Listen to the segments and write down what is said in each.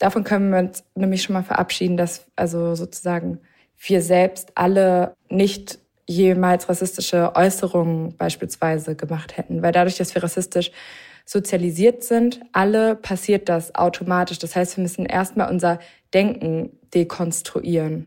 davon können wir uns nämlich schon mal verabschieden, dass also sozusagen wir selbst alle nicht jemals rassistische Äußerungen beispielsweise gemacht hätten. Weil dadurch, dass wir rassistisch sozialisiert sind, alle passiert das automatisch. Das heißt, wir müssen erstmal unser Denken dekonstruieren.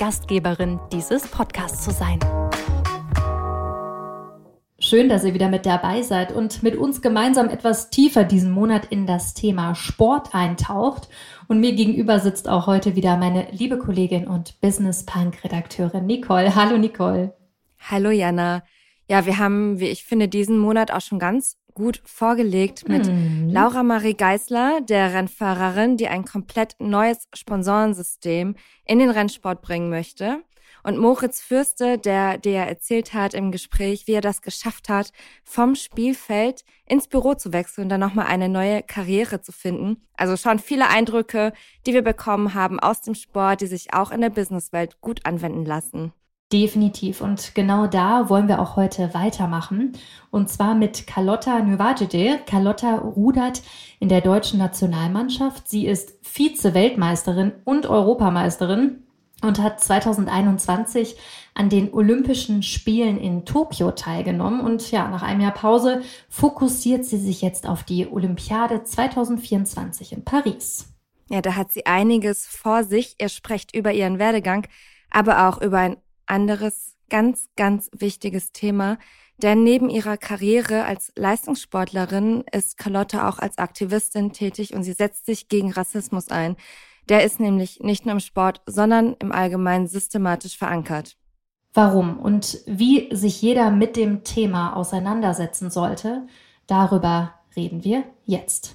Gastgeberin dieses Podcasts zu sein. Schön, dass ihr wieder mit dabei seid und mit uns gemeinsam etwas tiefer diesen Monat in das Thema Sport eintaucht. Und mir gegenüber sitzt auch heute wieder meine liebe Kollegin und Business Punk Redakteurin Nicole. Hallo Nicole. Hallo Jana. Ja, wir haben, wie ich finde, diesen Monat auch schon ganz gut vorgelegt mit mhm. Laura Marie Geisler, der Rennfahrerin, die ein komplett neues Sponsorensystem in den Rennsport bringen möchte. Und Moritz Fürste, der dir erzählt hat im Gespräch, wie er das geschafft hat, vom Spielfeld ins Büro zu wechseln und dann nochmal eine neue Karriere zu finden. Also schon viele Eindrücke, die wir bekommen haben aus dem Sport, die sich auch in der Businesswelt gut anwenden lassen. Definitiv. Und genau da wollen wir auch heute weitermachen. Und zwar mit Carlotta Növajede. Carlotta rudert in der deutschen Nationalmannschaft. Sie ist Vize-Weltmeisterin und Europameisterin und hat 2021 an den Olympischen Spielen in Tokio teilgenommen. Und ja, nach einem Jahr Pause fokussiert sie sich jetzt auf die Olympiade 2024 in Paris. Ja, da hat sie einiges vor sich. Ihr sprecht über ihren Werdegang, aber auch über ein anderes ganz, ganz wichtiges Thema. Denn neben ihrer Karriere als Leistungssportlerin ist Carlotta auch als Aktivistin tätig und sie setzt sich gegen Rassismus ein. Der ist nämlich nicht nur im Sport, sondern im Allgemeinen systematisch verankert. Warum und wie sich jeder mit dem Thema auseinandersetzen sollte, darüber reden wir jetzt.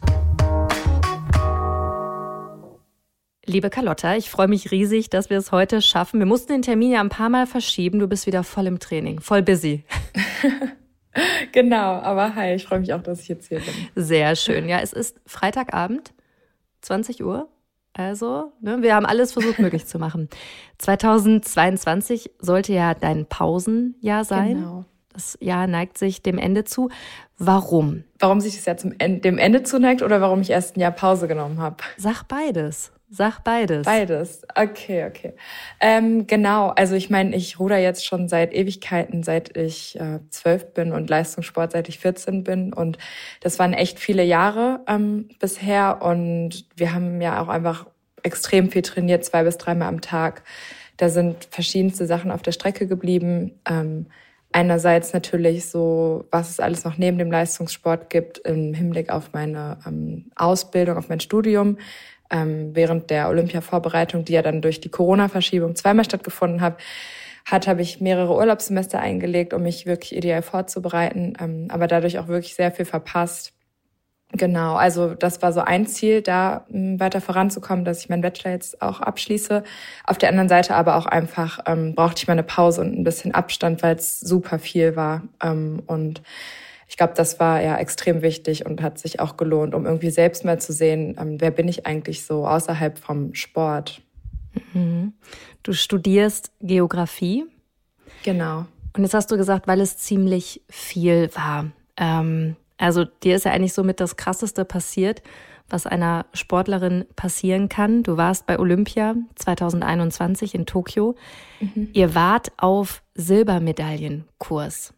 Liebe Carlotta, ich freue mich riesig, dass wir es heute schaffen. Wir mussten den Termin ja ein paar Mal verschieben. Du bist wieder voll im Training, voll busy. genau, aber hi, ich freue mich auch, dass ich jetzt hier bin. Sehr schön. Ja, es ist Freitagabend, 20 Uhr. Also, ne, wir haben alles versucht möglich zu machen. 2022 sollte ja dein Pausenjahr sein. Genau. Das Jahr neigt sich dem Ende zu. Warum? Warum sich das Jahr zum Ende, dem Ende zuneigt oder warum ich erst ein Jahr Pause genommen habe? Sag beides. Sag beides. Beides. Okay, okay. Ähm, genau. Also ich meine, ich ruder jetzt schon seit Ewigkeiten, seit ich äh, zwölf äh, bin und Leistungssport seit ich 14 bin. Und das waren echt viele Jahre ähm, bisher. Und wir haben ja auch einfach extrem viel trainiert, zwei bis dreimal am Tag. Da sind verschiedenste Sachen auf der Strecke geblieben. Ähm, einerseits natürlich so, was es alles noch neben dem Leistungssport gibt im Hinblick auf meine ähm, Ausbildung, auf mein Studium ähm, während der Olympia-Vorbereitung, die ja dann durch die Corona-Verschiebung zweimal stattgefunden hat, hat, habe ich mehrere Urlaubssemester eingelegt, um mich wirklich ideal vorzubereiten, ähm, aber dadurch auch wirklich sehr viel verpasst. Genau, also das war so ein Ziel, da ähm, weiter voranzukommen, dass ich meinen Bachelor jetzt auch abschließe. Auf der anderen Seite aber auch einfach ähm, brauchte ich mal eine Pause und ein bisschen Abstand, weil es super viel war. Ähm, und ich glaube, das war ja extrem wichtig und hat sich auch gelohnt, um irgendwie selbst mal zu sehen, ähm, wer bin ich eigentlich so außerhalb vom Sport. Mhm. Du studierst Geografie. Genau. Und jetzt hast du gesagt, weil es ziemlich viel war. Ähm, also dir ist ja eigentlich somit das Krasseste passiert, was einer Sportlerin passieren kann. Du warst bei Olympia 2021 in Tokio. Mhm. Ihr wart auf Silbermedaillenkurs.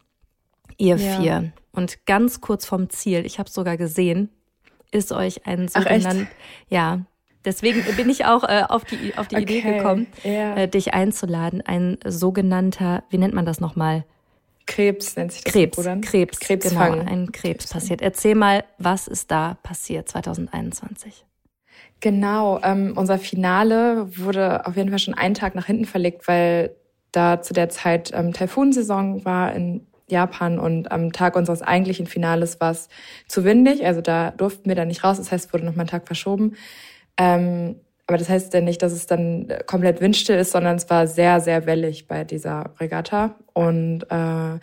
Ihr ja. vier. Und ganz kurz vom Ziel, ich habe es sogar gesehen, ist euch ein sogenannter, ja, deswegen bin ich auch äh, auf die, auf die okay. Idee gekommen, ja. äh, dich einzuladen, ein sogenannter, wie nennt man das nochmal? Krebs nennt sich das. Krebs, Krebs, Krebs genau, ein Krebs, Krebs passiert. Erzähl mal, was ist da passiert 2021? Genau, ähm, unser Finale wurde auf jeden Fall schon einen Tag nach hinten verlegt, weil da zu der Zeit ähm, Taifunsaison war in Japan und am Tag unseres eigentlichen Finales war es zu windig, also da durften wir dann nicht raus, das heißt, es wurde noch mal einen Tag verschoben. Ähm, aber das heißt ja nicht, dass es dann komplett windstill ist, sondern es war sehr, sehr wellig bei dieser Regatta. Und äh,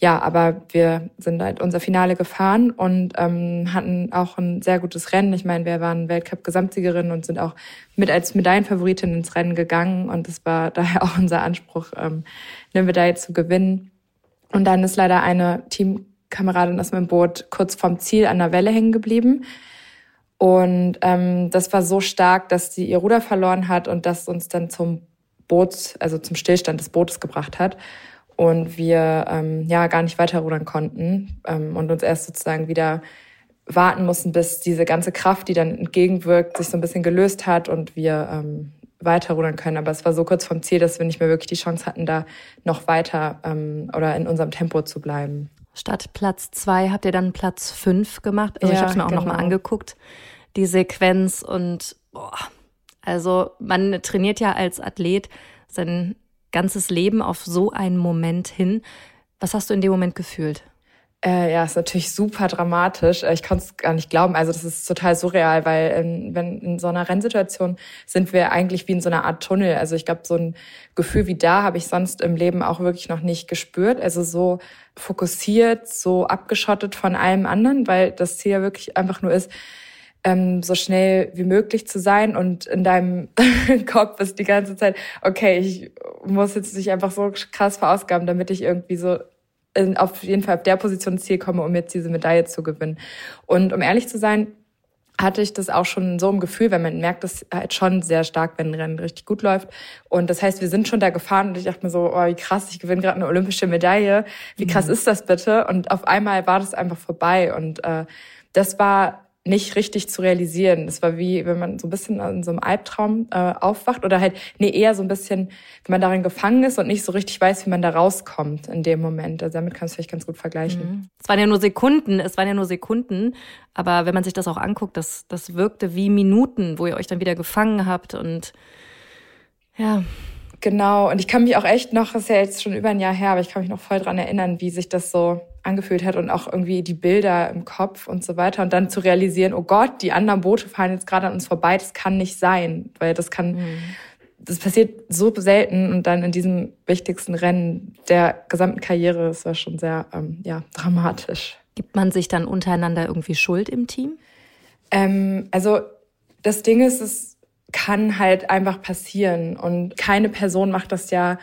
ja, aber wir sind halt unser Finale gefahren und ähm, hatten auch ein sehr gutes Rennen. Ich meine, wir waren Weltcup-Gesamtsiegerin und sind auch mit als Medaillenfavoritin ins Rennen gegangen. Und es war daher auch unser Anspruch, ähm, eine Medaille zu gewinnen. Und dann ist leider eine Teamkameradin aus meinem Boot kurz vorm Ziel an der Welle hängen geblieben. Und ähm, das war so stark, dass sie ihr Ruder verloren hat und das uns dann zum Boot, also zum Stillstand des Bootes gebracht hat. Und wir ähm, ja gar nicht weiter rudern konnten ähm, und uns erst sozusagen wieder warten mussten, bis diese ganze Kraft, die dann entgegenwirkt, sich so ein bisschen gelöst hat und wir ähm, weiter rudern können. Aber es war so kurz vom Ziel, dass wir nicht mehr wirklich die Chance hatten, da noch weiter ähm, oder in unserem Tempo zu bleiben. Statt Platz zwei habt ihr dann Platz fünf gemacht. Also ja, ich habe es mir auch genau. nochmal angeguckt, die Sequenz. Und boah, also man trainiert ja als Athlet sein ganzes Leben auf so einen Moment hin. Was hast du in dem Moment gefühlt? Äh, ja, ist natürlich super dramatisch. Äh, ich konnte es gar nicht glauben. Also das ist total surreal, weil in, wenn in so einer Rennsituation sind wir eigentlich wie in so einer Art Tunnel. Also ich glaube, so ein Gefühl wie da habe ich sonst im Leben auch wirklich noch nicht gespürt. Also so fokussiert, so abgeschottet von allem anderen, weil das Ziel ja wirklich einfach nur ist, ähm, so schnell wie möglich zu sein und in deinem Kopf ist die ganze Zeit, okay, ich muss jetzt nicht einfach so krass verausgaben, damit ich irgendwie so in, auf jeden Fall auf der Position ins Ziel komme, um jetzt diese Medaille zu gewinnen. Und um ehrlich zu sein, hatte ich das auch schon so im Gefühl, weil man merkt das halt schon sehr stark, wenn ein Rennen richtig gut läuft. Und das heißt, wir sind schon da gefahren und ich dachte mir so, oh, wie krass, ich gewinne gerade eine olympische Medaille. Wie krass mhm. ist das bitte? Und auf einmal war das einfach vorbei. Und äh, das war nicht richtig zu realisieren. Das war wie, wenn man so ein bisschen in so einem Albtraum äh, aufwacht oder halt, nee, eher so ein bisschen, wenn man darin gefangen ist und nicht so richtig weiß, wie man da rauskommt in dem Moment. Also damit kannst du vielleicht ganz gut vergleichen. Mhm. Es waren ja nur Sekunden, es waren ja nur Sekunden, aber wenn man sich das auch anguckt, das, das wirkte wie Minuten, wo ihr euch dann wieder gefangen habt und ja. Genau, und ich kann mich auch echt noch, das ist ja jetzt schon über ein Jahr her, aber ich kann mich noch voll dran erinnern, wie sich das so angefühlt hat und auch irgendwie die Bilder im Kopf und so weiter und dann zu realisieren, oh Gott, die anderen Boote fahren jetzt gerade an uns vorbei, das kann nicht sein, weil das kann, mhm. das passiert so selten und dann in diesem wichtigsten Rennen der gesamten Karriere, das war schon sehr, ähm, ja, dramatisch. Gibt man sich dann untereinander irgendwie Schuld im Team? Ähm, also das Ding ist, es kann halt einfach passieren und keine Person macht das ja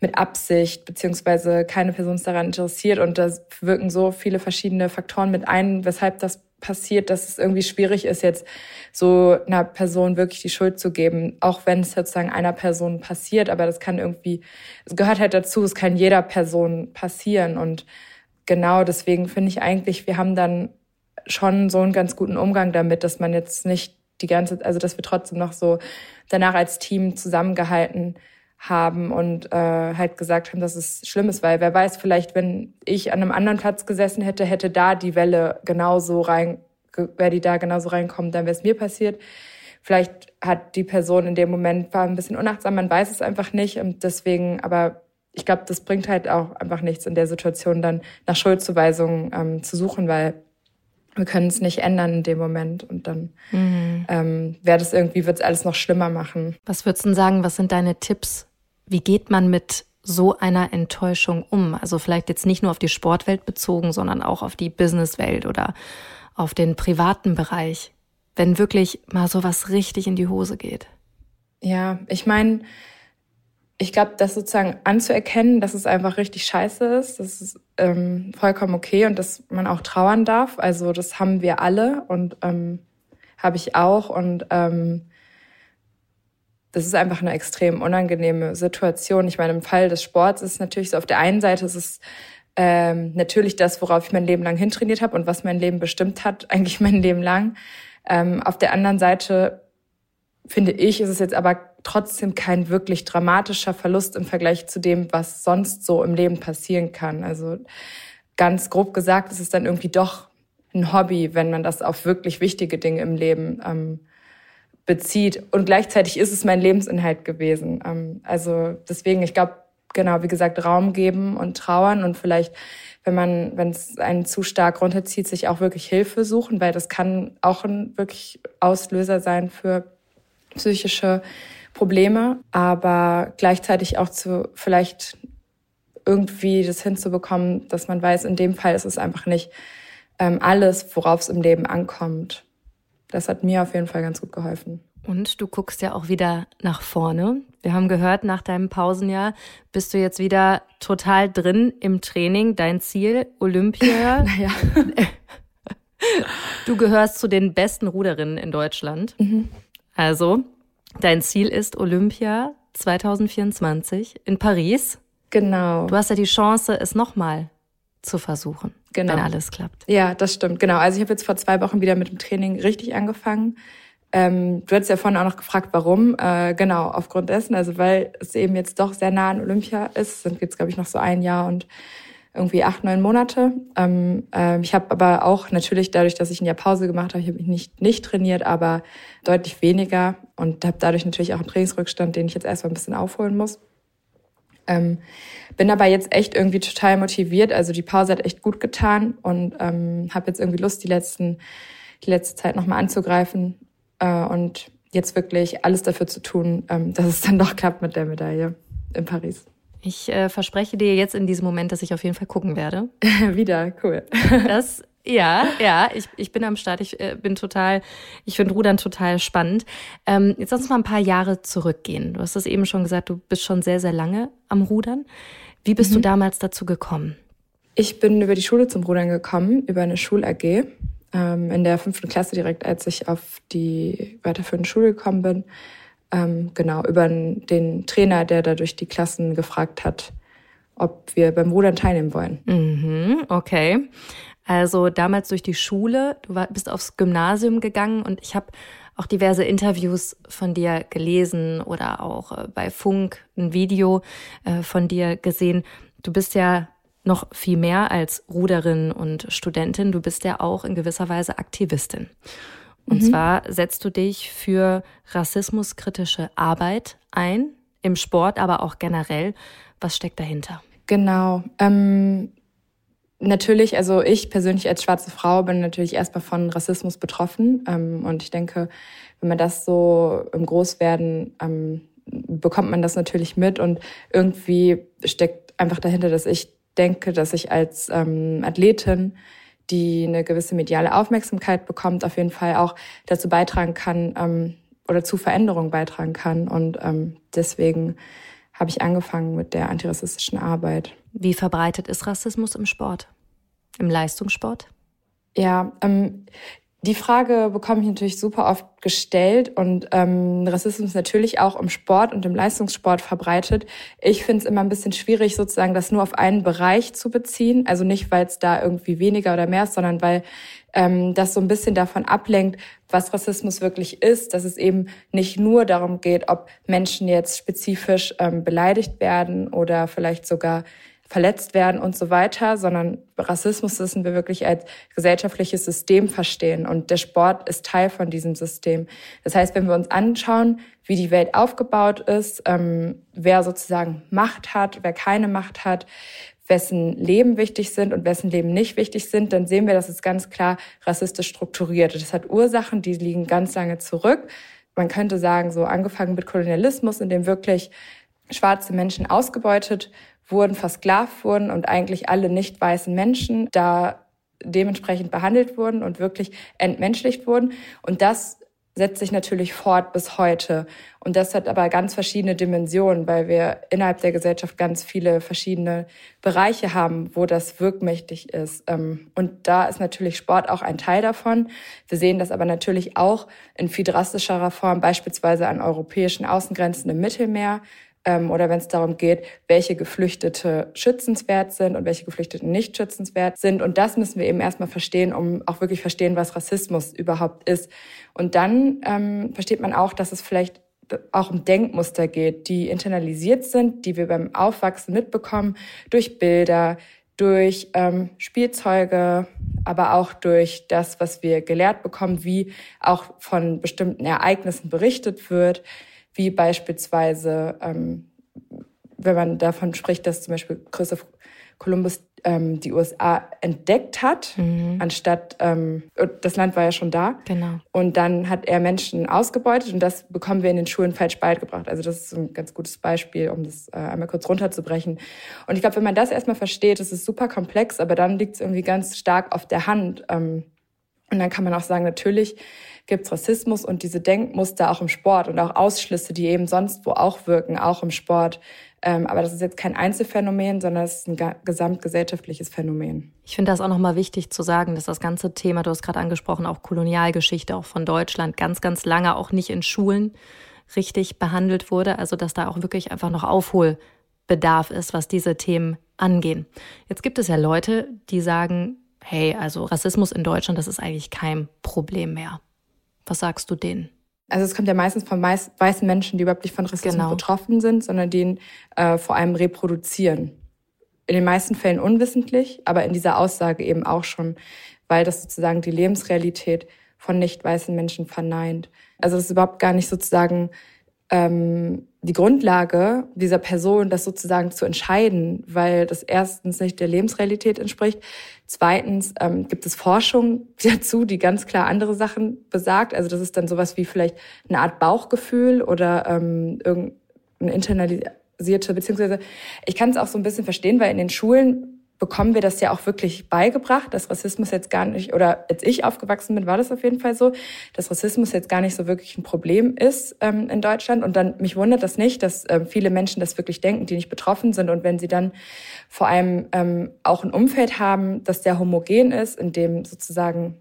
mit Absicht, beziehungsweise keine Person ist daran interessiert. Und da wirken so viele verschiedene Faktoren mit ein, weshalb das passiert, dass es irgendwie schwierig ist, jetzt so einer Person wirklich die Schuld zu geben, auch wenn es sozusagen einer Person passiert, aber das kann irgendwie, es gehört halt dazu, es kann jeder Person passieren. Und genau deswegen finde ich eigentlich, wir haben dann schon so einen ganz guten Umgang damit, dass man jetzt nicht die ganze, also dass wir trotzdem noch so danach als Team zusammengehalten haben und äh, halt gesagt haben, dass es schlimm ist, weil wer weiß, vielleicht, wenn ich an einem anderen Platz gesessen hätte, hätte da die Welle genauso rein, wäre die da genauso reinkommen, dann wäre es mir passiert. Vielleicht hat die Person in dem Moment war ein bisschen unachtsam, man weiß es einfach nicht und deswegen, aber ich glaube, das bringt halt auch einfach nichts in der Situation dann nach Schuldzuweisungen ähm, zu suchen, weil wir können es nicht ändern in dem Moment und dann mhm. ähm, wäre das irgendwie, wird es alles noch schlimmer machen. Was würdest du sagen, was sind deine Tipps wie geht man mit so einer Enttäuschung um? Also vielleicht jetzt nicht nur auf die Sportwelt bezogen, sondern auch auf die Businesswelt oder auf den privaten Bereich, wenn wirklich mal sowas richtig in die Hose geht. Ja, ich meine, ich glaube, das sozusagen anzuerkennen, dass es einfach richtig scheiße ist, das ist ähm, vollkommen okay und dass man auch trauern darf. Also das haben wir alle und ähm, habe ich auch und ähm, das ist einfach eine extrem unangenehme Situation. Ich meine, im Fall des Sports ist es natürlich so, auf der einen Seite ist es ähm, natürlich das, worauf ich mein Leben lang hintrainiert habe und was mein Leben bestimmt hat, eigentlich mein Leben lang. Ähm, auf der anderen Seite finde ich, ist es jetzt aber trotzdem kein wirklich dramatischer Verlust im Vergleich zu dem, was sonst so im Leben passieren kann. Also ganz grob gesagt, ist es dann irgendwie doch ein Hobby, wenn man das auf wirklich wichtige Dinge im Leben ähm, bezieht. Und gleichzeitig ist es mein Lebensinhalt gewesen. Ähm, also deswegen, ich glaube, genau, wie gesagt, Raum geben und trauern und vielleicht wenn man, wenn es einen zu stark runterzieht, sich auch wirklich Hilfe suchen, weil das kann auch ein wirklich Auslöser sein für psychische Probleme, aber gleichzeitig auch zu vielleicht irgendwie das hinzubekommen, dass man weiß, in dem Fall ist es einfach nicht ähm, alles, worauf es im Leben ankommt. Das hat mir auf jeden Fall ganz gut geholfen. Und du guckst ja auch wieder nach vorne. Wir haben gehört, nach deinem Pausenjahr bist du jetzt wieder total drin im Training. Dein Ziel, Olympia. naja. Du gehörst zu den besten Ruderinnen in Deutschland. Mhm. Also, dein Ziel ist Olympia 2024 in Paris. Genau. Du hast ja die Chance, es nochmal zu versuchen, genau. wenn alles klappt. Ja, das stimmt, genau. Also ich habe jetzt vor zwei Wochen wieder mit dem Training richtig angefangen. Ähm, du hattest ja vorhin auch noch gefragt, warum. Äh, genau, aufgrund dessen, also weil es eben jetzt doch sehr nah an Olympia ist, sind jetzt, glaube ich, noch so ein Jahr und irgendwie acht, neun Monate. Ähm, äh, ich habe aber auch natürlich dadurch, dass ich ein Jahr Pause gemacht habe, ich habe mich nicht, nicht trainiert, aber deutlich weniger und habe dadurch natürlich auch einen Trainingsrückstand, den ich jetzt erstmal ein bisschen aufholen muss. Ähm, bin aber jetzt echt irgendwie total motiviert. Also die Pause hat echt gut getan und ähm, habe jetzt irgendwie Lust, die letzten die letzte Zeit nochmal anzugreifen äh, und jetzt wirklich alles dafür zu tun, ähm, dass es dann doch klappt mit der Medaille in Paris. Ich äh, verspreche dir jetzt in diesem Moment, dass ich auf jeden Fall gucken werde. Wieder, cool. Das, ja, ja, ich, ich bin am Start. Ich äh, bin total, ich finde Rudern total spannend. Ähm, jetzt lass uns mal ein paar Jahre zurückgehen. Du hast es eben schon gesagt, du bist schon sehr, sehr lange am Rudern. Wie bist mhm. du damals dazu gekommen? Ich bin über die Schule zum Rudern gekommen, über eine Schul-AG ähm, in der fünften Klasse direkt, als ich auf die weiterführende Schule gekommen bin. Ähm, genau, über den Trainer, der da durch die Klassen gefragt hat, ob wir beim Rudern teilnehmen wollen. Mhm, okay. Also damals durch die Schule, du war, bist aufs Gymnasium gegangen und ich habe auch diverse Interviews von dir gelesen oder auch äh, bei Funk ein Video äh, von dir gesehen. Du bist ja noch viel mehr als Ruderin und Studentin. Du bist ja auch in gewisser Weise Aktivistin. Und mhm. zwar setzt du dich für rassismuskritische Arbeit ein, im Sport, aber auch generell. Was steckt dahinter? Genau. Ähm, natürlich, also ich persönlich als schwarze Frau bin natürlich erstmal von Rassismus betroffen. Ähm, und ich denke, wenn man das so im Großwerden ähm, bekommt man das natürlich mit und irgendwie steckt einfach dahinter, dass ich denke, dass ich als ähm, Athletin, die eine gewisse mediale Aufmerksamkeit bekommt, auf jeden Fall auch dazu beitragen kann ähm, oder zu Veränderungen beitragen kann. Und ähm, deswegen habe ich angefangen mit der antirassistischen Arbeit. Wie verbreitet ist Rassismus im Sport? Im Leistungssport? Ja, ähm, die Frage bekomme ich natürlich super oft gestellt und ähm, Rassismus natürlich auch im Sport und im Leistungssport verbreitet. Ich finde es immer ein bisschen schwierig, sozusagen das nur auf einen Bereich zu beziehen. Also nicht, weil es da irgendwie weniger oder mehr ist, sondern weil ähm, das so ein bisschen davon ablenkt, was Rassismus wirklich ist, dass es eben nicht nur darum geht, ob Menschen jetzt spezifisch ähm, beleidigt werden oder vielleicht sogar verletzt werden und so weiter, sondern Rassismus müssen wir wirklich als gesellschaftliches System verstehen und der Sport ist Teil von diesem System. Das heißt, wenn wir uns anschauen, wie die Welt aufgebaut ist, ähm, wer sozusagen Macht hat, wer keine Macht hat, wessen Leben wichtig sind und wessen Leben nicht wichtig sind, dann sehen wir, dass es ganz klar rassistisch strukturiert. Das hat Ursachen, die liegen ganz lange zurück. Man könnte sagen, so angefangen mit Kolonialismus, in dem wirklich schwarze Menschen ausgebeutet wurden, versklavt wurden und eigentlich alle nicht weißen Menschen da dementsprechend behandelt wurden und wirklich entmenschlicht wurden. Und das setzt sich natürlich fort bis heute. Und das hat aber ganz verschiedene Dimensionen, weil wir innerhalb der Gesellschaft ganz viele verschiedene Bereiche haben, wo das wirkmächtig ist. Ähm, und da ist natürlich Sport auch ein Teil davon. Wir sehen das aber natürlich auch in viel drastischerer Form, beispielsweise an europäischen Außengrenzen im Mittelmeer, ähm, oder wenn es darum geht, welche Geflüchtete schützenswert sind und welche Geflüchtete nicht schützenswert sind. Und das müssen wir eben erstmal verstehen, um auch wirklich verstehen, was Rassismus überhaupt ist. Und dann ähm, versteht man auch, dass es vielleicht auch um Denkmuster geht, die internalisiert sind, die wir beim Aufwachsen mitbekommen, durch Bilder, durch ähm, Spielzeuge, aber auch durch das, was wir gelehrt bekommen, wie auch von bestimmten Ereignissen berichtet wird wie beispielsweise, ähm, wenn man davon spricht, dass zum Beispiel Christoph Kolumbus ähm, die USA entdeckt hat, mhm. anstatt ähm, das Land war ja schon da. Genau. Und dann hat er Menschen ausgebeutet und das bekommen wir in den Schulen falsch beigebracht. Also das ist ein ganz gutes Beispiel, um das äh, einmal kurz runterzubrechen. Und ich glaube, wenn man das erstmal versteht, das ist super komplex, aber dann liegt es irgendwie ganz stark auf der Hand. Ähm, und dann kann man auch sagen, natürlich gibt es Rassismus und diese Denkmuster auch im Sport und auch Ausschlüsse, die eben sonst wo auch wirken, auch im Sport. Ähm, aber das ist jetzt kein Einzelfenomen, sondern es ist ein gesamtgesellschaftliches Phänomen. Ich finde das auch nochmal wichtig zu sagen, dass das ganze Thema, du hast gerade angesprochen, auch Kolonialgeschichte, auch von Deutschland, ganz, ganz lange auch nicht in Schulen richtig behandelt wurde. Also dass da auch wirklich einfach noch Aufholbedarf ist, was diese Themen angehen. Jetzt gibt es ja Leute, die sagen, hey, also Rassismus in Deutschland, das ist eigentlich kein Problem mehr. Was sagst du denen? Also es kommt ja meistens von weißen Menschen, die überhaupt nicht von Rassismus genau. betroffen sind, sondern die ihn äh, vor allem reproduzieren. In den meisten Fällen unwissentlich, aber in dieser Aussage eben auch schon, weil das sozusagen die Lebensrealität von nicht weißen Menschen verneint. Also es ist überhaupt gar nicht sozusagen ähm, die Grundlage dieser Person, das sozusagen zu entscheiden, weil das erstens nicht der Lebensrealität entspricht. Zweitens ähm, gibt es Forschung dazu, die ganz klar andere Sachen besagt. Also das ist dann sowas wie vielleicht eine Art Bauchgefühl oder ähm, irgendeine internalisierte, beziehungsweise ich kann es auch so ein bisschen verstehen, weil in den Schulen bekommen wir das ja auch wirklich beigebracht, dass Rassismus jetzt gar nicht, oder als ich aufgewachsen bin, war das auf jeden Fall so, dass Rassismus jetzt gar nicht so wirklich ein Problem ist ähm, in Deutschland. Und dann mich wundert das nicht, dass ähm, viele Menschen das wirklich denken, die nicht betroffen sind. Und wenn sie dann vor allem ähm, auch ein Umfeld haben, das sehr homogen ist, in dem sozusagen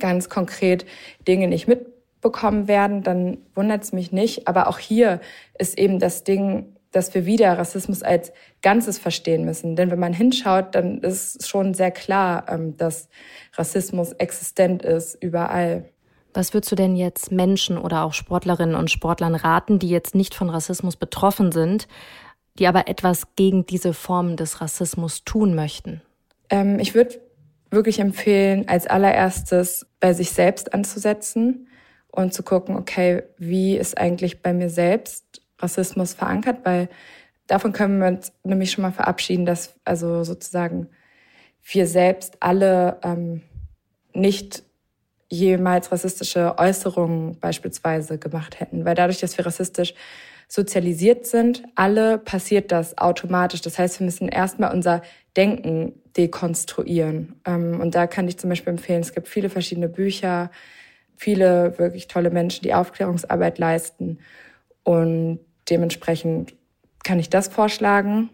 ganz konkret Dinge nicht mitbekommen werden, dann wundert es mich nicht. Aber auch hier ist eben das Ding, dass wir wieder Rassismus als Ganzes verstehen müssen. Denn wenn man hinschaut, dann ist schon sehr klar, ähm, dass Rassismus existent ist überall. Was würdest du denn jetzt Menschen oder auch Sportlerinnen und Sportlern raten, die jetzt nicht von Rassismus betroffen sind, die aber etwas gegen diese Form des Rassismus tun möchten? Ähm, ich würde wirklich empfehlen, als allererstes bei sich selbst anzusetzen und zu gucken, okay, wie ist eigentlich bei mir selbst Rassismus verankert, weil davon können wir uns nämlich schon mal verabschieden, dass also sozusagen wir selbst alle ähm, nicht jemals rassistische Äußerungen beispielsweise gemacht hätten, weil dadurch, dass wir rassistisch sozialisiert sind, alle passiert das automatisch. Das heißt, wir müssen erstmal unser Denken dekonstruieren. Ähm, und da kann ich zum Beispiel empfehlen, es gibt viele verschiedene Bücher, viele wirklich tolle Menschen, die Aufklärungsarbeit leisten. Und dementsprechend kann ich das vorschlagen.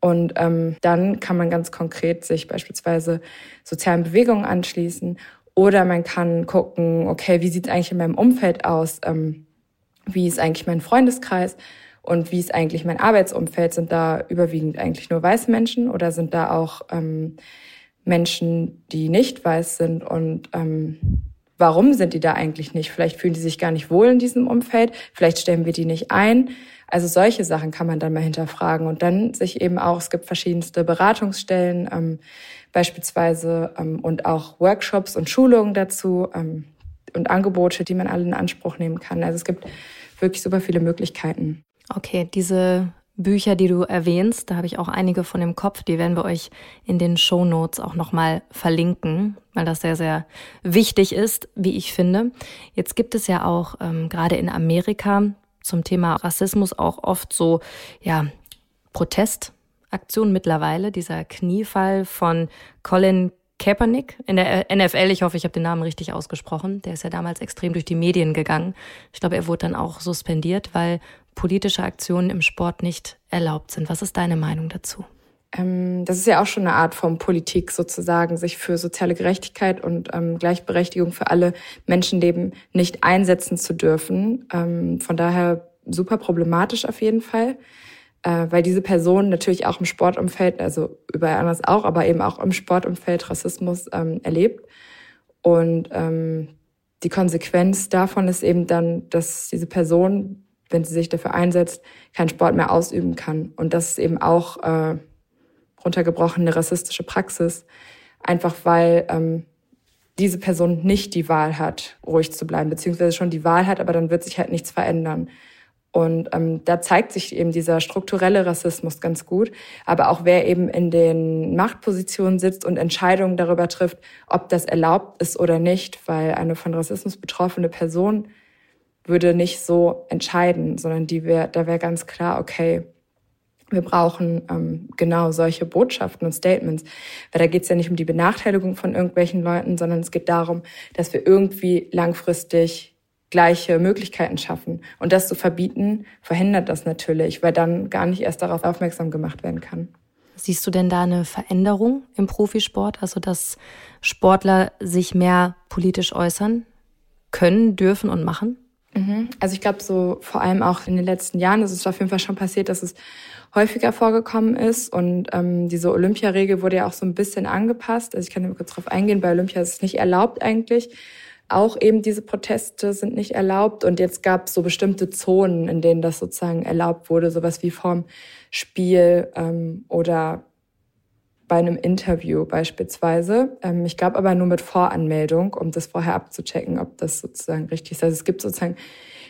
Und ähm, dann kann man ganz konkret sich beispielsweise sozialen Bewegungen anschließen. Oder man kann gucken, okay, wie sieht es eigentlich in meinem Umfeld aus? Ähm, wie ist eigentlich mein Freundeskreis? Und wie ist eigentlich mein Arbeitsumfeld? Sind da überwiegend eigentlich nur weiße Menschen oder sind da auch ähm, Menschen, die nicht weiß sind? Und ähm, warum sind die da eigentlich nicht? Vielleicht fühlen die sich gar nicht wohl in diesem Umfeld. Vielleicht stellen wir die nicht ein. Also solche Sachen kann man dann mal hinterfragen und dann sich eben auch, es gibt verschiedenste Beratungsstellen ähm, beispielsweise ähm, und auch Workshops und Schulungen dazu ähm, und Angebote, die man alle in Anspruch nehmen kann. Also es gibt wirklich super viele Möglichkeiten. Okay, diese Bücher, die du erwähnst, da habe ich auch einige von im Kopf, die werden wir euch in den Show Notes auch nochmal verlinken, weil das sehr, sehr wichtig ist, wie ich finde. Jetzt gibt es ja auch ähm, gerade in Amerika zum Thema Rassismus auch oft so, ja, Protestaktionen mittlerweile. Dieser Kniefall von Colin Kaepernick in der NFL, ich hoffe, ich habe den Namen richtig ausgesprochen, der ist ja damals extrem durch die Medien gegangen. Ich glaube, er wurde dann auch suspendiert, weil politische Aktionen im Sport nicht erlaubt sind. Was ist deine Meinung dazu? Ähm, das ist ja auch schon eine Art von Politik sozusagen, sich für soziale Gerechtigkeit und ähm, Gleichberechtigung für alle Menschenleben nicht einsetzen zu dürfen. Ähm, von daher super problematisch auf jeden Fall, äh, weil diese Person natürlich auch im Sportumfeld, also überall anders auch, aber eben auch im Sportumfeld Rassismus ähm, erlebt. Und ähm, die Konsequenz davon ist eben dann, dass diese Person, wenn sie sich dafür einsetzt, keinen Sport mehr ausüben kann. Und das ist eben auch äh, runtergebrochene rassistische Praxis, einfach weil ähm, diese Person nicht die Wahl hat, ruhig zu bleiben, beziehungsweise schon die Wahl hat, aber dann wird sich halt nichts verändern. Und ähm, da zeigt sich eben dieser strukturelle Rassismus ganz gut. Aber auch wer eben in den Machtpositionen sitzt und Entscheidungen darüber trifft, ob das erlaubt ist oder nicht, weil eine von Rassismus betroffene Person würde nicht so entscheiden, sondern die wär, da wäre ganz klar, okay, wir brauchen ähm, genau solche Botschaften und Statements. Weil da geht es ja nicht um die Benachteiligung von irgendwelchen Leuten, sondern es geht darum, dass wir irgendwie langfristig gleiche Möglichkeiten schaffen. Und das zu verbieten, verhindert das natürlich, weil dann gar nicht erst darauf aufmerksam gemacht werden kann. Siehst du denn da eine Veränderung im Profisport, also dass Sportler sich mehr politisch äußern können, dürfen und machen? Mhm. Also ich glaube, so vor allem auch in den letzten Jahren ist es auf jeden Fall schon passiert, dass es häufiger vorgekommen ist. Und ähm, diese Olympiaregel wurde ja auch so ein bisschen angepasst. Also ich kann kurz darauf eingehen, bei Olympia ist es nicht erlaubt eigentlich. Auch eben diese Proteste sind nicht erlaubt. Und jetzt gab es so bestimmte Zonen, in denen das sozusagen erlaubt wurde, sowas wie vorm Spiel ähm, oder bei einem Interview beispielsweise. Ähm, ich glaube aber nur mit Voranmeldung, um das vorher abzuchecken, ob das sozusagen richtig ist. Also es gibt sozusagen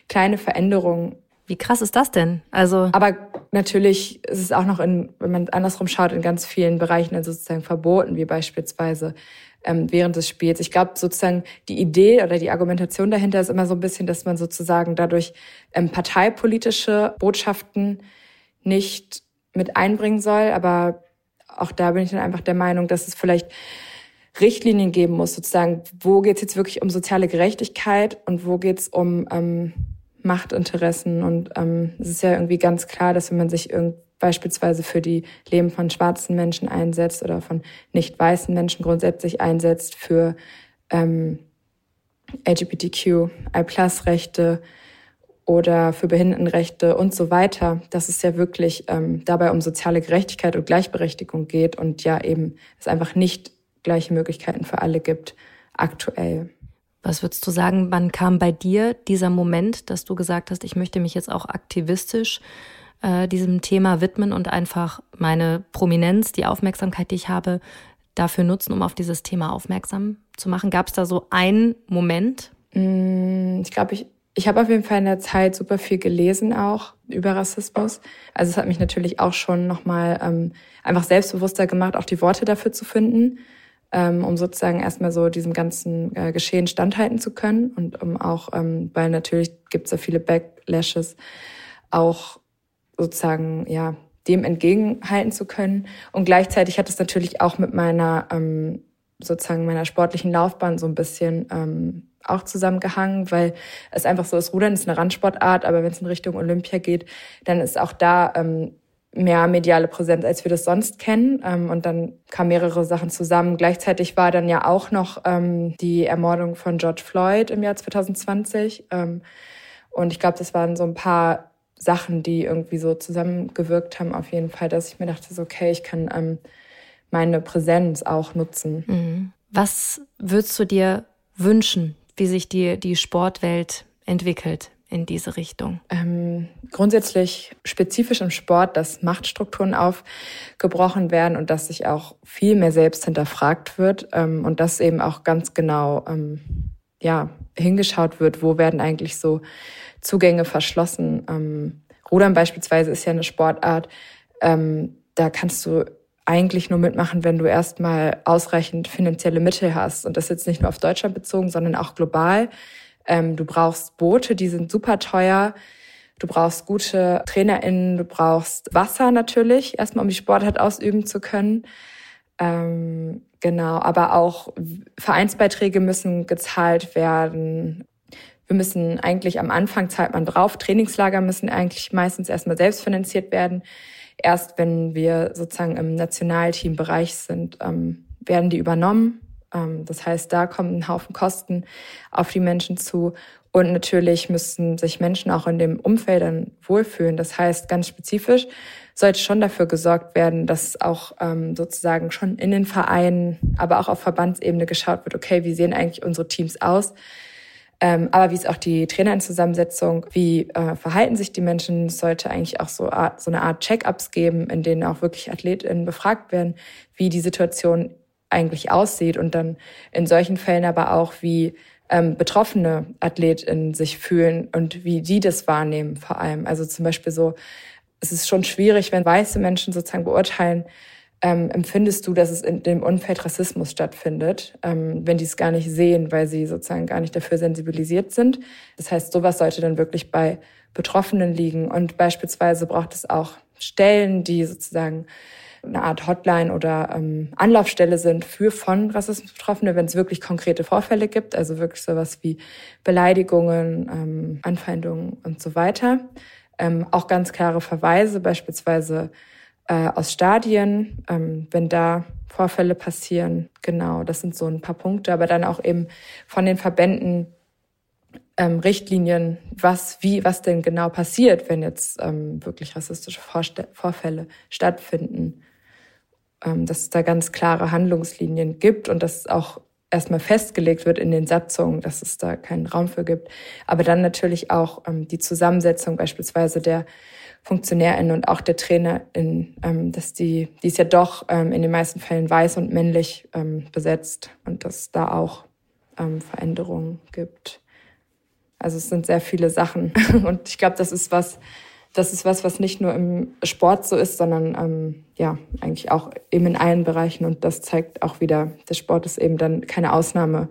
kleine Veränderungen. Wie krass ist das denn? Also aber natürlich ist es auch noch in, wenn man andersrum schaut, in ganz vielen Bereichen also sozusagen verboten, wie beispielsweise ähm, während des Spiels. Ich glaube sozusagen die Idee oder die Argumentation dahinter ist immer so ein bisschen, dass man sozusagen dadurch ähm, parteipolitische Botschaften nicht mit einbringen soll. Aber auch da bin ich dann einfach der Meinung, dass es vielleicht Richtlinien geben muss, sozusagen, wo geht es jetzt wirklich um soziale Gerechtigkeit und wo geht es um ähm, Machtinteressen. Und ähm, es ist ja irgendwie ganz klar, dass wenn man sich irgendwie beispielsweise für die Leben von schwarzen Menschen einsetzt oder von nicht weißen Menschen grundsätzlich einsetzt, für ähm, LGBTQI-Plus-Rechte oder für Behindertenrechte und so weiter, dass es ja wirklich ähm, dabei um soziale Gerechtigkeit und Gleichberechtigung geht und ja eben es einfach nicht gleiche Möglichkeiten für alle gibt aktuell. Was würdest du sagen, wann kam bei dir dieser Moment, dass du gesagt hast, ich möchte mich jetzt auch aktivistisch äh, diesem Thema widmen und einfach meine Prominenz, die Aufmerksamkeit, die ich habe, dafür nutzen, um auf dieses Thema aufmerksam zu machen? Gab es da so einen Moment? Mm, ich glaube, ich, ich habe auf jeden Fall in der Zeit super viel gelesen auch über Rassismus. Also es hat mich natürlich auch schon nochmal ähm, einfach selbstbewusster gemacht, auch die Worte dafür zu finden, ähm, um sozusagen erstmal so diesem ganzen äh, Geschehen standhalten zu können und um auch, ähm, weil natürlich gibt es da viele Backlashes, auch sozusagen ja dem entgegenhalten zu können. Und gleichzeitig hat es natürlich auch mit meiner ähm, sozusagen meiner sportlichen Laufbahn so ein bisschen ähm, auch zusammengehangen, weil es einfach so ist, Rudern ist eine Randsportart, aber wenn es in Richtung Olympia geht, dann ist auch da ähm, mehr mediale Präsenz, als wir das sonst kennen. Ähm, und dann kamen mehrere Sachen zusammen. Gleichzeitig war dann ja auch noch ähm, die Ermordung von George Floyd im Jahr 2020. Ähm, und ich glaube, das waren so ein paar Sachen, die irgendwie so zusammengewirkt haben, auf jeden Fall, dass ich mir dachte, so, okay, ich kann ähm, meine Präsenz auch nutzen. Mhm. Was würdest du dir wünschen, wie sich die, die Sportwelt entwickelt in diese Richtung? Ähm, grundsätzlich spezifisch im Sport, dass Machtstrukturen aufgebrochen werden und dass sich auch viel mehr selbst hinterfragt wird ähm, und dass eben auch ganz genau ähm, ja, hingeschaut wird, wo werden eigentlich so Zugänge verschlossen. Ähm, Rudern beispielsweise ist ja eine Sportart, ähm, da kannst du eigentlich nur mitmachen, wenn du erstmal ausreichend finanzielle Mittel hast. Und das ist jetzt nicht nur auf Deutschland bezogen, sondern auch global. Ähm, du brauchst Boote, die sind super teuer. Du brauchst gute TrainerInnen, du brauchst Wasser natürlich, erstmal um die Sportart ausüben zu können. Ähm, genau, aber auch Vereinsbeiträge müssen gezahlt werden. Wir müssen eigentlich am Anfang zahlt man drauf. Trainingslager müssen eigentlich meistens erstmal selbst finanziert werden. Erst wenn wir sozusagen im Nationalteambereich sind, ähm, werden die übernommen. Ähm, das heißt, da kommen ein Haufen Kosten auf die Menschen zu. Und natürlich müssen sich Menschen auch in dem Umfeld dann wohlfühlen. Das heißt, ganz spezifisch sollte schon dafür gesorgt werden, dass auch ähm, sozusagen schon in den Vereinen, aber auch auf Verbandsebene geschaut wird, okay, wie sehen eigentlich unsere Teams aus? Ähm, aber wie ist auch die Trainerinzusammensetzung? Wie äh, verhalten sich die Menschen? Es sollte eigentlich auch so, Art, so eine Art Check-ups geben, in denen auch wirklich AthletInnen befragt werden, wie die Situation eigentlich aussieht und dann in solchen Fällen aber auch, wie ähm, betroffene AthletInnen sich fühlen und wie die das wahrnehmen vor allem. Also zum Beispiel so, es ist schon schwierig, wenn weiße Menschen sozusagen beurteilen, ähm, empfindest du, dass es in dem Umfeld Rassismus stattfindet, ähm, wenn die es gar nicht sehen, weil sie sozusagen gar nicht dafür sensibilisiert sind. Das heißt, sowas sollte dann wirklich bei Betroffenen liegen. Und beispielsweise braucht es auch Stellen, die sozusagen eine Art Hotline oder ähm, Anlaufstelle sind für von Rassismus Betroffene, wenn es wirklich konkrete Vorfälle gibt, also wirklich sowas wie Beleidigungen, ähm, Anfeindungen und so weiter. Ähm, auch ganz klare Verweise, beispielsweise äh, aus Stadien, ähm, wenn da Vorfälle passieren. Genau, das sind so ein paar Punkte, aber dann auch eben von den Verbänden ähm, Richtlinien, was, wie, was denn genau passiert, wenn jetzt ähm, wirklich rassistische Vorste Vorfälle stattfinden. Ähm, dass es da ganz klare Handlungslinien gibt und dass auch erstmal festgelegt wird in den Satzungen, dass es da keinen Raum für gibt. Aber dann natürlich auch ähm, die Zusammensetzung beispielsweise der FunktionärInnen und auch der TrainerInnen, ähm, dass die, die ist ja doch ähm, in den meisten Fällen weiß und männlich ähm, besetzt und dass da auch ähm, Veränderungen gibt. Also es sind sehr viele Sachen und ich glaube, das ist was, das ist was, was nicht nur im Sport so ist, sondern ähm, ja eigentlich auch eben in allen Bereichen und das zeigt auch wieder, der Sport ist eben dann keine Ausnahme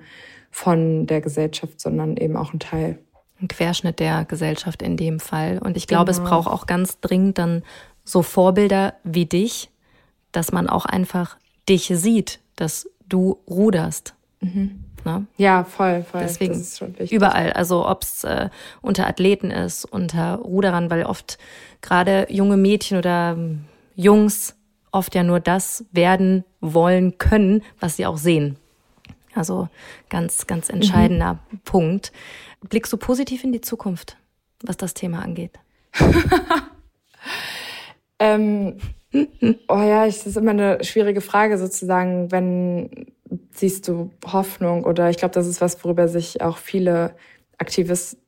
von der Gesellschaft, sondern eben auch ein Teil ein Querschnitt der Gesellschaft in dem Fall. Und ich glaube, genau. es braucht auch ganz dringend dann so Vorbilder wie dich, dass man auch einfach dich sieht, dass du ruderst. Mhm. Ne? Ja, voll, voll. Deswegen überall. Also ob es äh, unter Athleten ist, unter Ruderern, weil oft gerade junge Mädchen oder ähm, Jungs oft ja nur das werden wollen können, was sie auch sehen. Also ganz, ganz entscheidender mhm. Punkt. Blickst du positiv in die Zukunft, was das Thema angeht? ähm, oh ja, es ist immer eine schwierige Frage sozusagen, wenn siehst du Hoffnung oder ich glaube, das ist was, worüber sich auch viele Aktivisten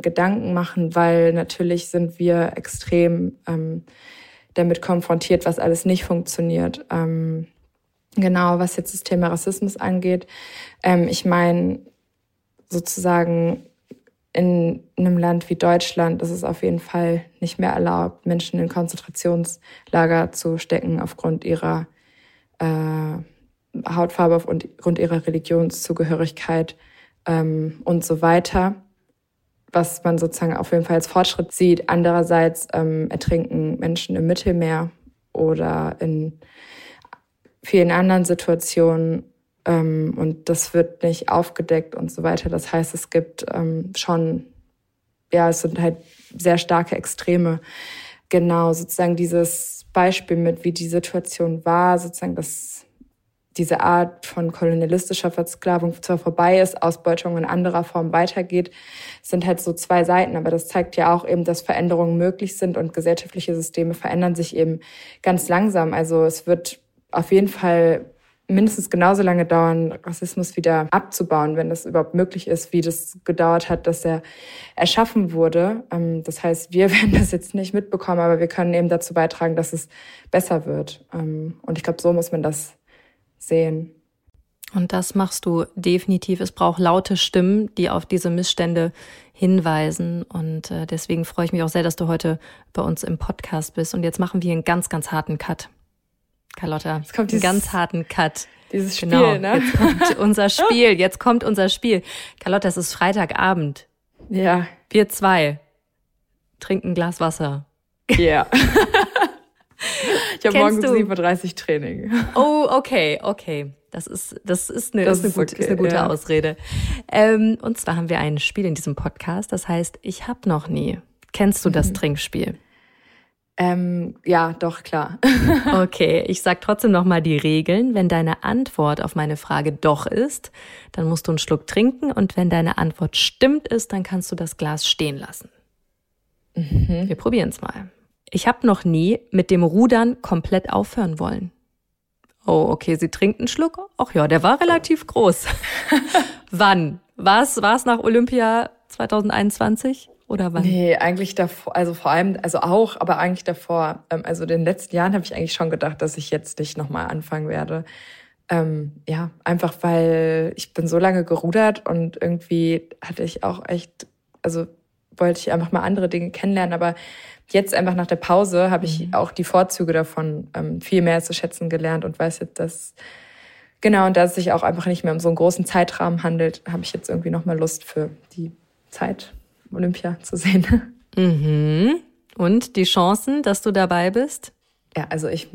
Gedanken machen, weil natürlich sind wir extrem ähm, damit konfrontiert, was alles nicht funktioniert. Ähm, genau, was jetzt das Thema Rassismus angeht. Ähm, ich meine, sozusagen in einem Land wie Deutschland ist es auf jeden Fall nicht mehr erlaubt, Menschen in Konzentrationslager zu stecken aufgrund ihrer äh, Hautfarbe, aufgrund ihrer Religionszugehörigkeit ähm, und so weiter. Was man sozusagen auf jeden Fall als Fortschritt sieht. Andererseits ähm, ertrinken Menschen im Mittelmeer oder in vielen anderen Situationen ähm, und das wird nicht aufgedeckt und so weiter. Das heißt, es gibt ähm, schon, ja, es sind halt sehr starke Extreme. Genau, sozusagen dieses Beispiel mit, wie die Situation war, sozusagen, dass diese Art von kolonialistischer Versklavung zwar vorbei ist, Ausbeutung in anderer Form weitergeht, sind halt so zwei Seiten. Aber das zeigt ja auch eben, dass Veränderungen möglich sind und gesellschaftliche Systeme verändern sich eben ganz langsam. Also es wird auf jeden Fall mindestens genauso lange dauern, Rassismus wieder abzubauen, wenn das überhaupt möglich ist, wie das gedauert hat, dass er erschaffen wurde. Ähm, das heißt, wir werden das jetzt nicht mitbekommen, aber wir können eben dazu beitragen, dass es besser wird. Ähm, und ich glaube, so muss man das sehen. Und das machst du definitiv. Es braucht laute Stimmen, die auf diese Missstände hinweisen. Und äh, deswegen freue ich mich auch sehr, dass du heute bei uns im Podcast bist. Und jetzt machen wir einen ganz, ganz harten Cut. Carlotta. Jetzt kommt dieses, einen ganz harten Cut. Dieses Spiel, genau, ne? Jetzt kommt unser Spiel. Jetzt kommt unser Spiel. Carlotta, es ist Freitagabend. Ja. Wir zwei trinken ein Glas Wasser. Ja. Yeah. ich habe morgen um 7.30 Uhr Training. Oh, okay, okay. Das ist, das ist eine, das ist eine, gut, okay, ist eine gute ja. Ausrede. Ähm, und zwar haben wir ein Spiel in diesem Podcast, das heißt, ich hab noch nie. Kennst du das mhm. Trinkspiel? Ähm, ja, doch, klar. okay, ich sag trotzdem nochmal die Regeln. Wenn deine Antwort auf meine Frage doch ist, dann musst du einen Schluck trinken und wenn deine Antwort stimmt ist, dann kannst du das Glas stehen lassen. Mhm. Wir probieren es mal. Ich habe noch nie mit dem Rudern komplett aufhören wollen. Oh, okay, sie trinkt einen Schluck. Ach ja, der war relativ groß. Wann? War es nach Olympia 2021? Oder wann? Nee, eigentlich davor, also vor allem, also auch, aber eigentlich davor. Ähm, also in den letzten Jahren habe ich eigentlich schon gedacht, dass ich jetzt nicht nochmal anfangen werde. Ähm, ja, einfach weil ich bin so lange gerudert und irgendwie hatte ich auch echt, also wollte ich einfach mal andere Dinge kennenlernen, aber jetzt einfach nach der Pause habe ich mhm. auch die Vorzüge davon ähm, viel mehr zu schätzen gelernt und weiß jetzt, dass genau und da es sich auch einfach nicht mehr um so einen großen Zeitrahmen handelt, habe ich jetzt irgendwie noch mal Lust für die Zeit Olympia zu sehen. Mhm. Und die Chancen, dass du dabei bist? Ja, also ich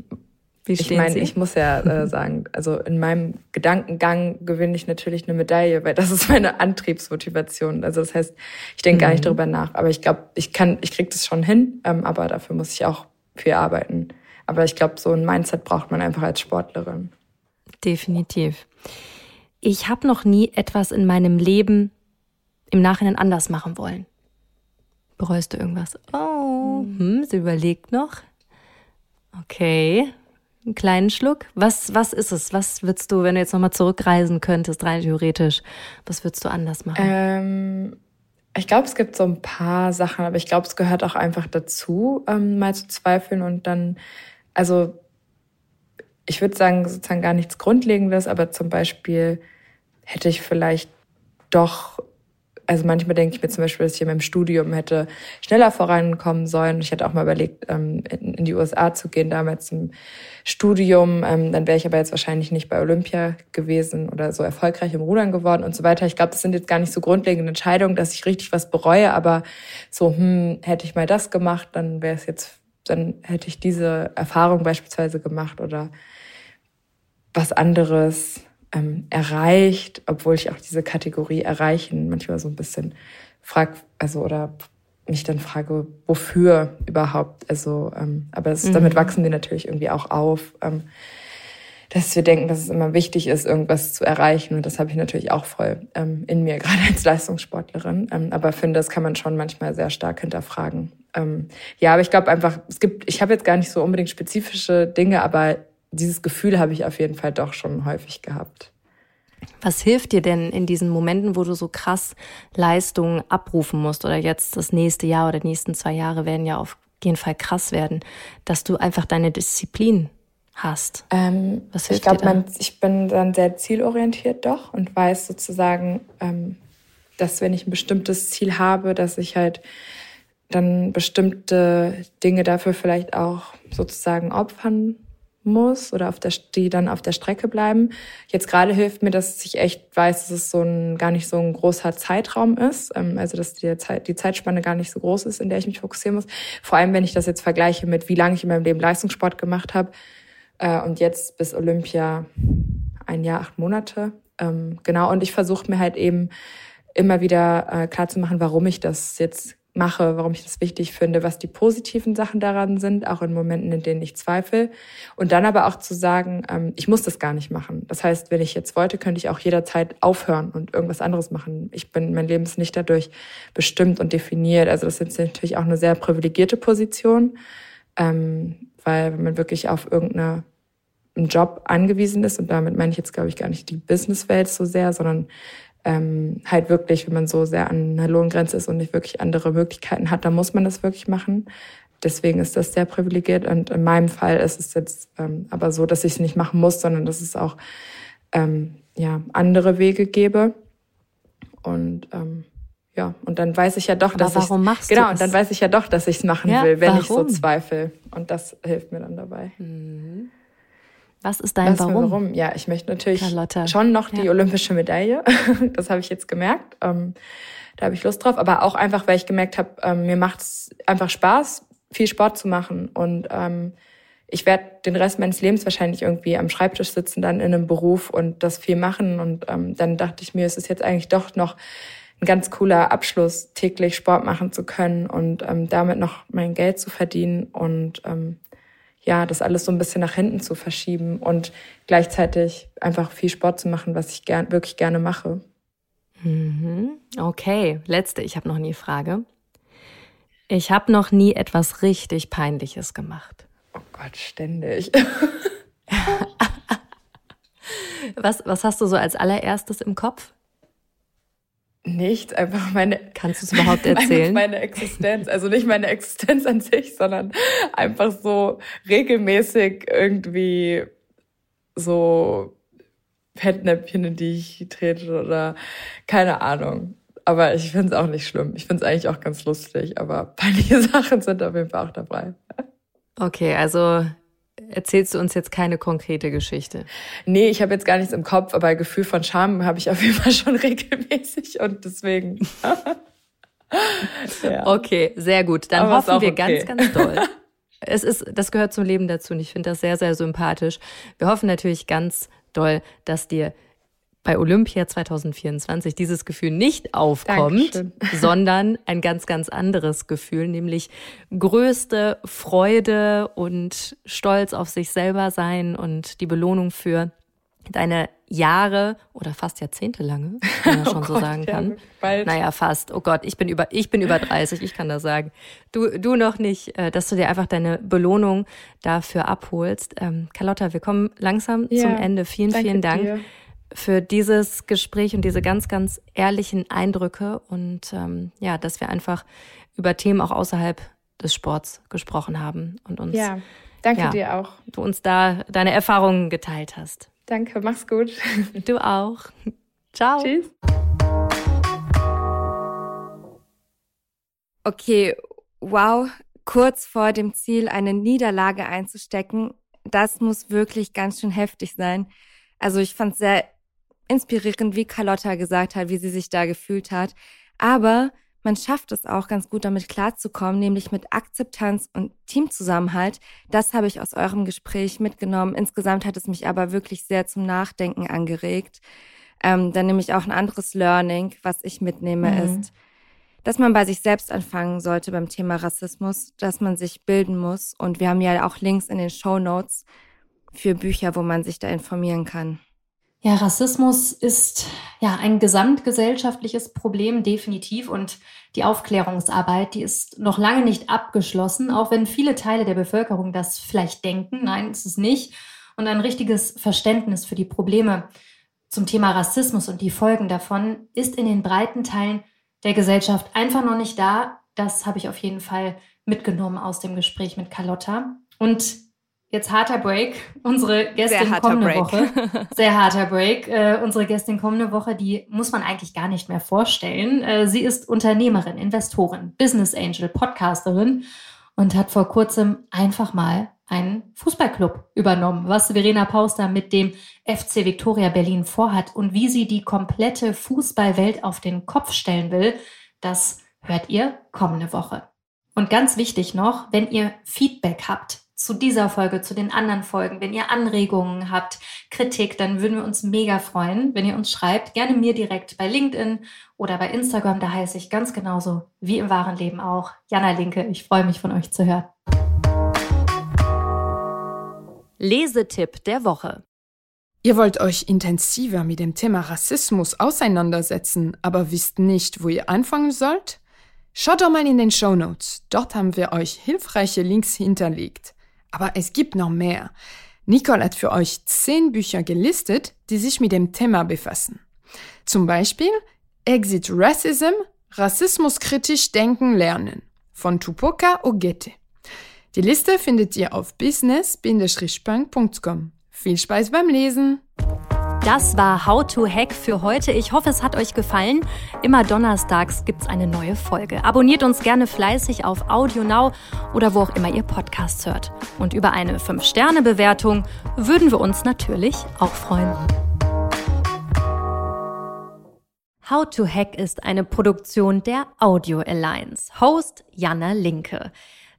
ich meine, ich muss ja äh, sagen, also in meinem Gedankengang gewinne ich natürlich eine Medaille, weil das ist meine Antriebsmotivation. Also das heißt, ich denke mhm. gar nicht mhm. darüber nach. Aber ich glaube, ich kann, ich kriege das schon hin, ähm, aber dafür muss ich auch viel arbeiten. Aber ich glaube, so ein Mindset braucht man einfach als Sportlerin. Definitiv. Ich habe noch nie etwas in meinem Leben im Nachhinein anders machen wollen. Bereust du irgendwas? Oh, hm, hm sie überlegt noch. Okay, einen kleinen Schluck. Was, was ist es? Was würdest du, wenn du jetzt nochmal zurückreisen könntest, rein theoretisch, was würdest du anders machen? Ähm, ich glaube, es gibt so ein paar Sachen, aber ich glaube, es gehört auch einfach dazu, ähm, mal zu zweifeln und dann, also ich würde sagen, sozusagen gar nichts Grundlegendes, aber zum Beispiel hätte ich vielleicht doch also manchmal denke ich mir zum Beispiel, dass ich in meinem Studium hätte schneller vorankommen sollen. Ich hätte auch mal überlegt, ähm, in die USA zu gehen, damals im Studium. Ähm, dann wäre ich aber jetzt wahrscheinlich nicht bei Olympia gewesen oder so erfolgreich im Rudern geworden und so weiter. Ich glaube, das sind jetzt gar nicht so grundlegende Entscheidungen, dass ich richtig was bereue, aber so, hm, hätte ich mal das gemacht, dann wäre es jetzt, dann hätte ich diese Erfahrung beispielsweise gemacht oder was anderes ähm, erreicht, obwohl ich auch diese Kategorie erreichen manchmal so ein bisschen frag, also oder mich dann frage, wofür überhaupt. Also, ähm, aber das, mhm. damit wachsen wir natürlich irgendwie auch auf, ähm, dass wir denken, dass es immer wichtig ist, irgendwas zu erreichen. Und das habe ich natürlich auch voll ähm, in mir, gerade als Leistungssportlerin. Ähm, aber finde, das kann man schon manchmal sehr stark hinterfragen. Ähm, ja, aber ich glaube einfach, es gibt, ich habe jetzt gar nicht so unbedingt spezifische Dinge, aber dieses Gefühl habe ich auf jeden Fall doch schon häufig gehabt. Was hilft dir denn in diesen Momenten, wo du so krass Leistungen abrufen musst oder jetzt das nächste Jahr oder die nächsten zwei Jahre werden ja auf jeden Fall krass werden, dass du einfach deine Disziplin hast? Ähm, Was hilft ich glaube, ich bin dann sehr zielorientiert doch und weiß sozusagen, ähm, dass wenn ich ein bestimmtes Ziel habe, dass ich halt dann bestimmte Dinge dafür vielleicht auch sozusagen opfern muss oder auf der, die dann auf der Strecke bleiben. Jetzt gerade hilft mir, dass ich echt weiß, dass es so ein, gar nicht so ein großer Zeitraum ist, ähm, also dass die, Zeit, die Zeitspanne gar nicht so groß ist, in der ich mich fokussieren muss. Vor allem, wenn ich das jetzt vergleiche mit, wie lange ich in meinem Leben Leistungssport gemacht habe äh, und jetzt bis Olympia ein Jahr, acht Monate. Ähm, genau, und ich versuche mir halt eben immer wieder äh, klar zu machen, warum ich das jetzt mache, warum ich das wichtig finde, was die positiven Sachen daran sind, auch in Momenten, in denen ich zweifle. Und dann aber auch zu sagen, ähm, ich muss das gar nicht machen. Das heißt, wenn ich jetzt wollte, könnte ich auch jederzeit aufhören und irgendwas anderes machen. Ich bin, mein Leben ist nicht dadurch bestimmt und definiert. Also das ist natürlich auch eine sehr privilegierte Position, ähm, weil wenn man wirklich auf irgendeine einen Job angewiesen ist, und damit meine ich jetzt, glaube ich, gar nicht die Businesswelt so sehr, sondern ähm, halt wirklich, wenn man so sehr an einer Lohngrenze ist und nicht wirklich andere Möglichkeiten hat, dann muss man das wirklich machen. Deswegen ist das sehr privilegiert. Und in meinem Fall ist es jetzt ähm, aber so, dass ich es nicht machen muss, sondern dass es auch ähm, ja, andere Wege gebe. Und ähm, ja, und dann weiß ich ja doch, aber dass ich warum machst genau, du und dann weiß ich ja doch, dass ich es machen ja, will, wenn warum? ich so zweifle. Und das hilft mir dann dabei. Mhm. Was ist dein Was Warum? Warum? Ja, ich möchte natürlich Carlotta. schon noch die ja. olympische Medaille. das habe ich jetzt gemerkt. Ähm, da habe ich Lust drauf. Aber auch einfach, weil ich gemerkt habe, ähm, mir macht es einfach Spaß, viel Sport zu machen. Und ähm, ich werde den Rest meines Lebens wahrscheinlich irgendwie am Schreibtisch sitzen, dann in einem Beruf und das viel machen. Und ähm, dann dachte ich mir, es ist jetzt eigentlich doch noch ein ganz cooler Abschluss, täglich Sport machen zu können und ähm, damit noch mein Geld zu verdienen. Und ähm, ja, das alles so ein bisschen nach hinten zu verschieben und gleichzeitig einfach viel Sport zu machen, was ich gern, wirklich gerne mache. Mhm. Okay, letzte, ich habe noch nie Frage. Ich habe noch nie etwas richtig Peinliches gemacht. Oh Gott, ständig. was, was hast du so als allererstes im Kopf? Nichts, einfach meine. Kannst du es überhaupt erzählen? Meine Existenz, also nicht meine Existenz an sich, sondern einfach so regelmäßig irgendwie so Fettnäpfchen, in die ich trete oder keine Ahnung. Aber ich finde es auch nicht schlimm. Ich finde es eigentlich auch ganz lustig, aber peinliche Sachen sind auf jeden Fall auch dabei. Okay, also erzählst du uns jetzt keine konkrete Geschichte? Nee, ich habe jetzt gar nichts im Kopf, aber Gefühl von Scham habe ich auf jeden Fall schon regelmäßig und deswegen. ja. Okay, sehr gut. Dann aber hoffen wir okay. ganz, ganz doll. Es ist, das gehört zum Leben dazu und ich finde das sehr, sehr sympathisch. Wir hoffen natürlich ganz doll, dass dir bei Olympia 2024 dieses Gefühl nicht aufkommt, Dankeschön. sondern ein ganz, ganz anderes Gefühl, nämlich größte Freude und Stolz auf sich selber sein und die Belohnung für deine Jahre oder fast Jahrzehnte lange, wenn man oh schon Gott, so sagen kann. Ja, naja, fast. Oh Gott, ich bin über, ich bin über 30, ich kann das sagen. Du, du noch nicht, äh, dass du dir einfach deine Belohnung dafür abholst. Ähm, Carlotta, wir kommen langsam ja, zum Ende. Vielen, vielen Dank. Dir für dieses Gespräch und diese ganz, ganz ehrlichen Eindrücke und ähm, ja, dass wir einfach über Themen auch außerhalb des Sports gesprochen haben und uns. Ja, danke ja, dir auch. Du uns da deine Erfahrungen geteilt hast. Danke, mach's gut. Du auch. Ciao. Tschüss. Okay, wow, kurz vor dem Ziel eine Niederlage einzustecken, das muss wirklich ganz schön heftig sein. Also ich fand sehr inspirierend, wie Carlotta gesagt hat, wie sie sich da gefühlt hat. Aber man schafft es auch ganz gut damit klarzukommen, nämlich mit Akzeptanz und Teamzusammenhalt. Das habe ich aus eurem Gespräch mitgenommen. Insgesamt hat es mich aber wirklich sehr zum Nachdenken angeregt. Ähm, dann nämlich auch ein anderes Learning, was ich mitnehme, mhm. ist, dass man bei sich selbst anfangen sollte beim Thema Rassismus, dass man sich bilden muss. Und wir haben ja auch Links in den Show Notes für Bücher, wo man sich da informieren kann. Ja, Rassismus ist ja ein gesamtgesellschaftliches Problem, definitiv. Und die Aufklärungsarbeit, die ist noch lange nicht abgeschlossen, auch wenn viele Teile der Bevölkerung das vielleicht denken. Nein, ist es nicht. Und ein richtiges Verständnis für die Probleme zum Thema Rassismus und die Folgen davon ist in den breiten Teilen der Gesellschaft einfach noch nicht da. Das habe ich auf jeden Fall mitgenommen aus dem Gespräch mit Carlotta. Und Jetzt harter Break. Unsere Gästin kommende Break. Woche. Sehr harter Break. Äh, unsere Gästin kommende Woche, die muss man eigentlich gar nicht mehr vorstellen. Äh, sie ist Unternehmerin, Investorin, Business Angel, Podcasterin und hat vor kurzem einfach mal einen Fußballclub übernommen. Was Verena Pauster mit dem FC Victoria Berlin vorhat und wie sie die komplette Fußballwelt auf den Kopf stellen will, das hört ihr kommende Woche. Und ganz wichtig noch, wenn ihr Feedback habt, zu dieser Folge, zu den anderen Folgen. Wenn ihr Anregungen habt, Kritik, dann würden wir uns mega freuen, wenn ihr uns schreibt. Gerne mir direkt bei LinkedIn oder bei Instagram. Da heiße ich ganz genauso wie im wahren Leben auch. Jana Linke, ich freue mich von euch zu hören. Lesetipp der Woche. Ihr wollt euch intensiver mit dem Thema Rassismus auseinandersetzen, aber wisst nicht, wo ihr anfangen sollt? Schaut doch mal in den Show Notes. Dort haben wir euch hilfreiche Links hinterlegt. Aber es gibt noch mehr. Nicole hat für euch zehn Bücher gelistet, die sich mit dem Thema befassen. Zum Beispiel Exit Racism, Rassismuskritisch Denken lernen von Tupoka Ogete. Die Liste findet ihr auf business-punk.com. Viel Spaß beim Lesen! Das war How to Hack für heute. Ich hoffe, es hat euch gefallen. Immer donnerstags gibt es eine neue Folge. Abonniert uns gerne fleißig auf Audio Now oder wo auch immer ihr Podcasts hört. Und über eine 5-Sterne-Bewertung würden wir uns natürlich auch freuen. How to Hack ist eine Produktion der Audio Alliance. Host Janna Linke.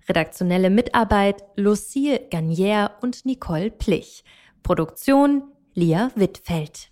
Redaktionelle Mitarbeit Lucille Garnier und Nicole Plich. Produktion Lia Wittfeld.